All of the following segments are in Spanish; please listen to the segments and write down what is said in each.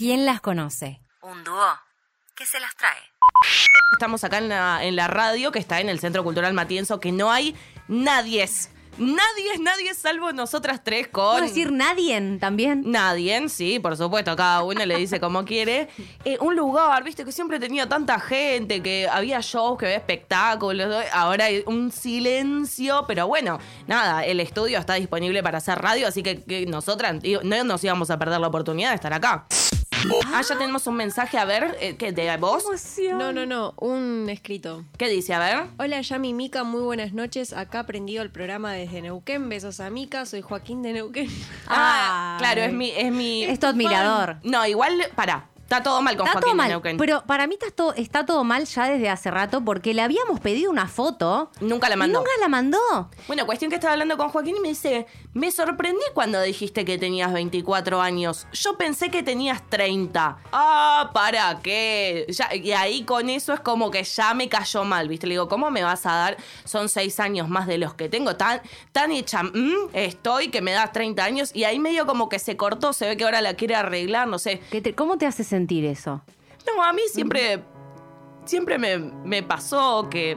¿Quién las conoce? Un dúo que se las trae. Estamos acá en la, en la radio, que está en el Centro Cultural Matienzo, que no hay nadie. Nadie es nadie salvo nosotras tres con... ¿Puedo decir nadie también? Nadie, sí, por supuesto, cada uno le dice como quiere. Eh, un lugar, viste, que siempre tenía tanta gente, que había shows, que había espectáculos. Ahora hay un silencio, pero bueno, nada, el estudio está disponible para hacer radio, así que, que nosotras no nos íbamos a perder la oportunidad de estar acá. Ah, ya tenemos un mensaje, a ver, eh, ¿qué, ¿de vos? No, no, no, un escrito. ¿Qué dice? A ver. Hola, Yami Mica, muy buenas noches. Acá aprendido el programa desde Neuquén. Besos a Mica, soy Joaquín de Neuquén. Ah, claro, es mi, es mi. Es tu admirador. No, igual, para. Está todo mal con Está Joaquín todo mal, Neuquén. pero para mí está todo, está todo mal ya desde hace rato porque le habíamos pedido una foto. Nunca la y mandó. nunca la mandó. Bueno, cuestión que estaba hablando con Joaquín y me dice, me sorprendí cuando dijiste que tenías 24 años. Yo pensé que tenías 30. Ah, ¿para qué? Ya- y ahí con eso es como que ya me cayó mal, ¿viste? Le digo, ¿cómo me vas a dar? Son 6 años más de los que tengo. Tan, tan hecha mm, estoy que me das 30 años. Y ahí medio como que se cortó, se ve que ahora la quiere arreglar, no sé. ¿Qué te- ¿Cómo te hace sentir No, a mí siempre, siempre me, me pasó que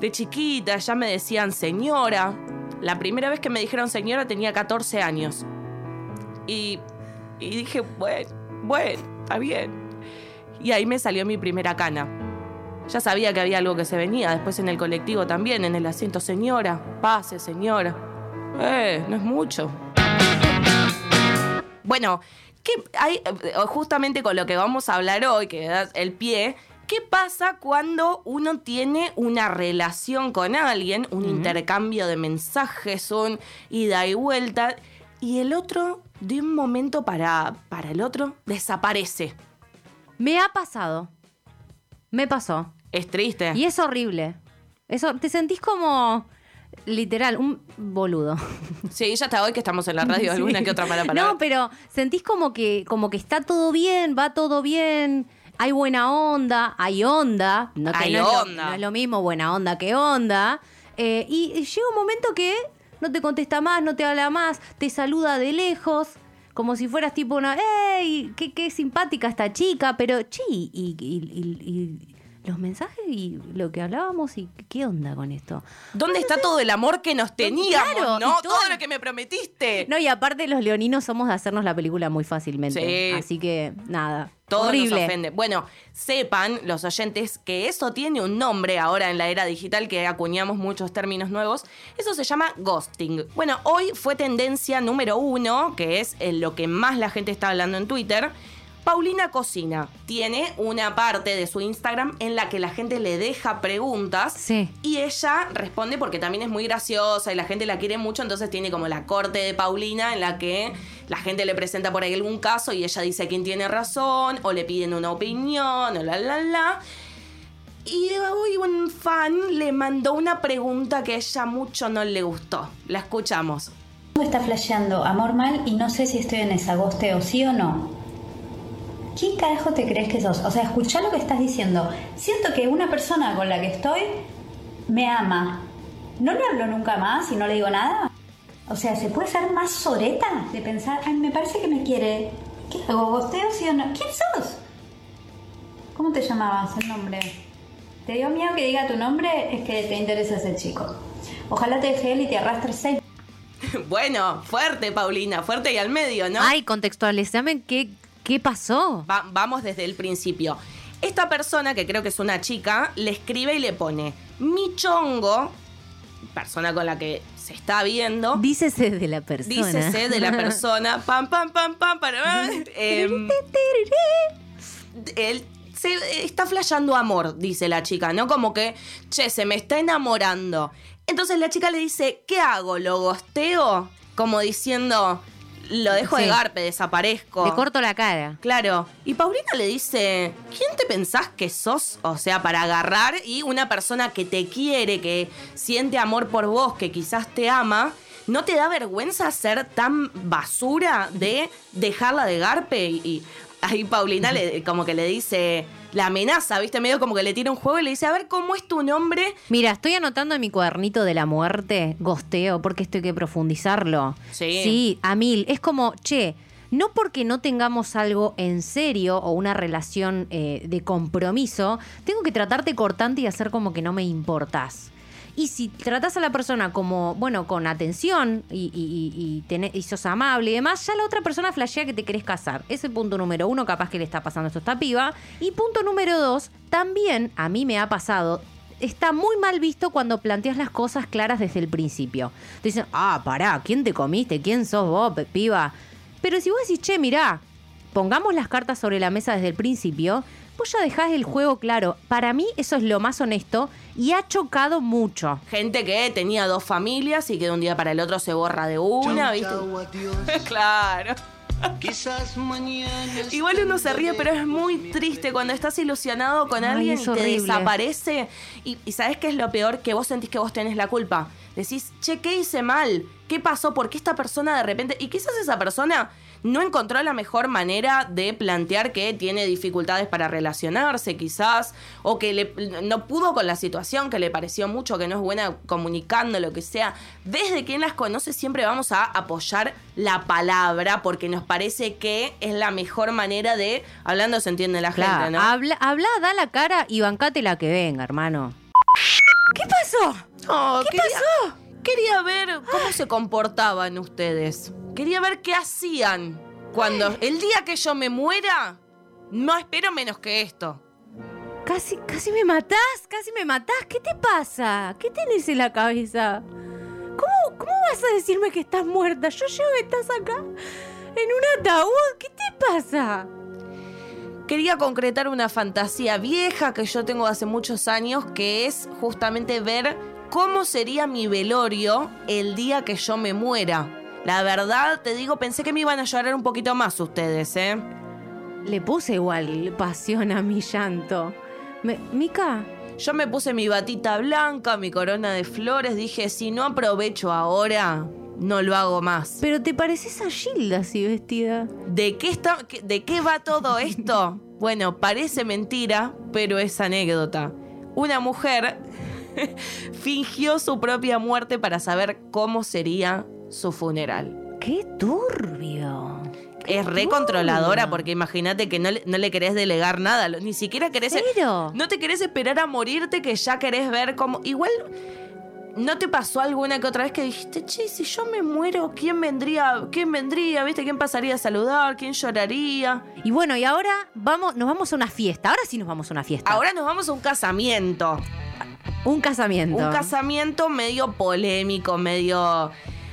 de chiquita ya me decían señora. La primera vez que me dijeron señora tenía 14 años. Y, y dije, bueno, bueno, está bien. Y ahí me salió mi primera cana. Ya sabía que había algo que se venía. Después en el colectivo también, en el asiento, señora, pase, señora. Eh, no es mucho. Bueno, ¿qué hay, eh, justamente con lo que vamos a hablar hoy, que da el pie, ¿qué pasa cuando uno tiene una relación con alguien, un intercambio de mensajes, un ida y vuelta, y el otro, de un momento para, para el otro, desaparece? Me ha pasado. Me pasó. Es triste. Y es horrible. Eso, te sentís como literal, un boludo. Sí, ya hasta hoy que estamos en la radio, alguna que otra mala palabra. No, pero sentís como que, como que está todo bien, va todo bien, hay buena onda, hay onda. No, que Hay no es lo- onda. no es lo mismo buena onda que onda. Eh, y, y llega un momento que no te contesta más, no te habla más, te saluda de lejos. Como si fueras tipo una, ¡ey! Qué, qué simpática esta chica! Pero, chi, y, y- y- y los mensajes y lo que hablábamos y qué onda con esto. ¿Dónde está todo el amor que nos teníamos, Claro, no? todo- Todo lo que me prometiste. No, y aparte los leoninos somos de hacernos la película muy fácilmente. Sí. Así que, nada. Todo horrible. nos ofende. Bueno, sepan los oyentes que eso tiene un nombre ahora en la era digital que acuñamos muchos términos nuevos. Eso se llama ghosting. Bueno, hoy fue tendencia número uno, que es lo que más la gente está hablando en Twitter. Paulina Cocina tiene una parte de su Instagram en la que la gente le deja preguntas Sí. y ella responde porque también es muy graciosa y la gente la quiere mucho, entonces tiene como la corte de Paulina en la que la gente le presenta por ahí algún caso y ella dice quién tiene razón o le piden una opinión o la la la. Y hoy un fan le mandó una pregunta que a ella mucho no le gustó. La escuchamos. está flasheando amor mal y no sé si estoy en esa gosteo, sí o no. ¿Quién carajo te crees que sos? O sea, escucha lo que estás diciendo. Siento que una persona con la que estoy me ama. No le hablo nunca más y no le digo nada. O sea, ¿se puede ser más soreta de pensar, ay, me parece que me quiere? ¿Qué hago? ¿Gosteo sí o no? ¿Quién sos? ¿Cómo te llamabas el nombre? ¿Te dio miedo que diga tu nombre? Es que te interesa ese chico. Ojalá te deje él y te arrastres seis bueno, fuerte Paulina, fuerte y al medio, ¿no? Ay, contextualizame qué, qué pasó. Va- vamos desde el principio. Esta persona, que creo que es una chica, le escribe y le pone mi chongo, persona con la que se está viendo. Dícese de la persona. Dícese de la persona. Pam, pam, pam, pam, para. em, él se está flasheando amor, dice la chica, ¿no? Como que, che, se me está enamorando. Entonces la chica le dice, ¿qué hago? ¿Lo gosteo? Como diciendo, lo dejo de Sí. garpe, desaparezco. Le corto la cara. Claro. Y Paulina le dice, ¿quién te pensás que sos? O sea, para agarrar y una persona que te quiere, que siente amor por vos, que quizás te ama, ¿no te da vergüenza ser tan basura de dejarla de garpe? Y, y ahí Paulina le, como que le dice, la amenaza, ¿viste? Medio como que le tira un juego y le dice, a ver, ¿cómo es tu nombre? Mira, estoy anotando en mi cuadernito de la muerte, gosteo, porque esto hay que profundizarlo. Sí. Sí, a mil. Es como, che, no porque no tengamos algo en serio o una relación eh, de compromiso, tengo que tratarte cortante y hacer como que no me importás. Y si tratás a la persona como, bueno, con atención y, y, y, y sos amable y demás, ya la otra persona flashea que te querés casar. Ese punto número uno, capaz que le está pasando esto a esta piba. Y punto número dos, también a mí me ha pasado. Está muy mal visto cuando planteas las cosas claras desde el principio. Te dicen, ah, pará, ¿quién te comiste? ¿Quién sos vos, piba? Pero si vos decís, che, mirá, pongamos las cartas sobre la mesa desde el principio, vos ya dejás el juego claro. Para mí eso es lo más honesto y ha chocado mucho. Gente que tenía dos familias y que de un día para el otro se borra de una, ¿viste? Claro. Quizás mañana. Igual uno se ríe, pero es muy triste cuando estás ilusionado con Ay, alguien y te horrible. desaparece. Y, y ¿sabes qué es lo peor? Que vos sentís que vos tenés la culpa. Decís, che, ¿qué hice mal? ¿Qué pasó? ¿Por qué esta persona de repente... Y quizás esa persona no encontró la mejor manera de plantear que tiene dificultades para relacionarse, quizás, o que le- no pudo con la situación, que le pareció mucho, que no es buena comunicando, lo que sea. Desde quien las conoce siempre vamos a apoyar la palabra porque nos parece que es la mejor manera de, hablando se entiende la Claro, gente, ¿no? habla, habla, da la cara y bancate la que venga, hermano. ¿Qué pasó? No, ¿Qué quería- pasó? Quería ver cómo se comportaban ustedes. Quería ver qué hacían cuando el día que yo me muera, no espero menos que esto. Casi, casi me matás, casi me matás. ¿Qué te pasa? ¿Qué tenés en la cabeza? ¿Cómo, cómo vas a decirme que estás muerta? Yo llego que estás acá en un ataúd. ¿Qué te pasa? Quería concretar una fantasía vieja que yo tengo hace muchos años, que es justamente ver cómo sería mi velorio el día que yo me muera. La verdad, te digo, pensé que me iban a llorar un poquito más ustedes, ¿eh? Le puse igual pasión a mi llanto. Me- Mica, Yo me puse mi batita blanca, mi corona de flores, dije, si no aprovecho ahora, no lo hago más. pero te pareces a Gilda así vestida. ¿De qué, está, ¿De qué va todo esto? Bueno, parece mentira, pero es anécdota. Una mujer fingió su propia muerte para saber cómo sería su funeral. ¡Qué turbio! Qué Es recontroladora porque imagínate que no le, no le querés delegar nada, ni siquiera querés... ¿Cero? No te querés esperar a morirte que ya querés ver cómo... Igual... ¿No te pasó alguna que otra vez que dijiste, che, si yo me muero, ¿quién vendría? ¿Quién vendría? ¿Viste? ¿Quién pasaría a saludar? ¿Quién lloraría? Y bueno, y ahora vamos, nos vamos a una fiesta. Ahora sí nos vamos a una fiesta. Ahora nos vamos a un casamiento. Un casamiento. Un casamiento medio polémico, medio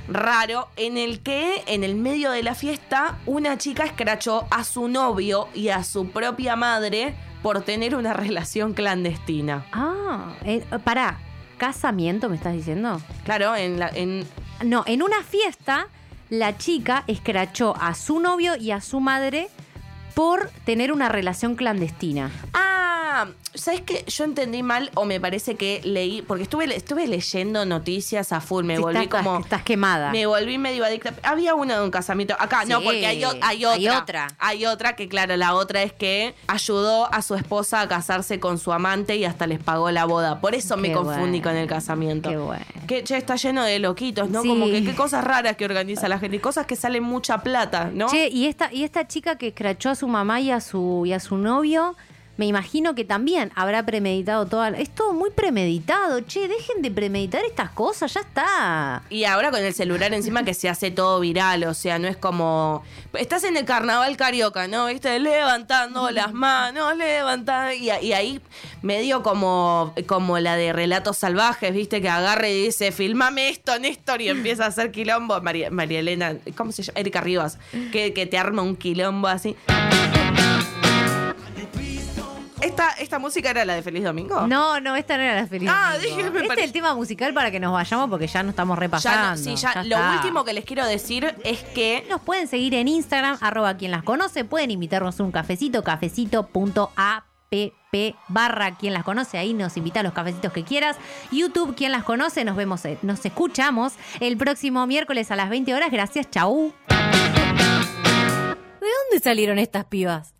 raro, en el que en el medio de la fiesta una chica escrachó a su novio y a su propia madre por tener una relación clandestina. Ah, eh, pará. ¿Casamiento me estás diciendo? Claro, en la, en, No, en una fiesta la chica escrachó a su novio y a su madre por tener una relación clandestina. Ah, ¿sabes qué? Yo entendí mal o me parece que leí, porque estuve, estuve leyendo noticias a full, me Sí, volví estás, como... estás quemada. Me volví medio adicta. Había una de un casamiento. Acá, no, porque hay, hay otra. hay otra. Hay otra que, claro, la otra es que ayudó a su esposa a casarse con su amante y hasta les pagó la boda. Por eso me confundí bueno. con el casamiento. Qué bueno. Que, che, está lleno de loquitos, ¿no? Sí. Como que qué cosas raras que organiza la gente. y Cosas que salen mucha plata, ¿no? Che, y esta, y esta chica que escrachó a su mamá y a su, y a su novio, me imagino que también habrá premeditado toda. Es todo muy premeditado. Che, dejen de premeditar estas cosas, ya está. Y ahora con el celular encima que se hace todo viral, o sea, no es como... Estás en el carnaval carioca, ¿no? ¿Viste? Levantando las manos, levantando... Y, y ahí medio como, como la de Relatos Salvajes, ¿viste? Que agarre y dice, filmame esto, Néstor, y empieza a hacer quilombo. María, María Elena, ¿cómo se llama? Erika Rivas, que, que te arma un quilombo así. ¿Esta, ¿Esta música era la de Feliz Domingo? No, no, esta no era la feliz. Ah, Domingo. dije, me Este pare- es el tema musical para que nos vayamos porque ya no estamos Ya repasando. no, sí, ya, Ya lo está. último que les quiero decir es que Nos pueden seguir en Instagram, arroba quien las conoce. Pueden invitarnos a un cafecito, cafecito.app barra quien las conoce. Ahí nos invita a los cafecitos que quieras. YouTube, quien las conoce. Nos vemos, eh, nos escuchamos el próximo miércoles a las 20 horas. Gracias, chau. ¿De dónde salieron estas pibas?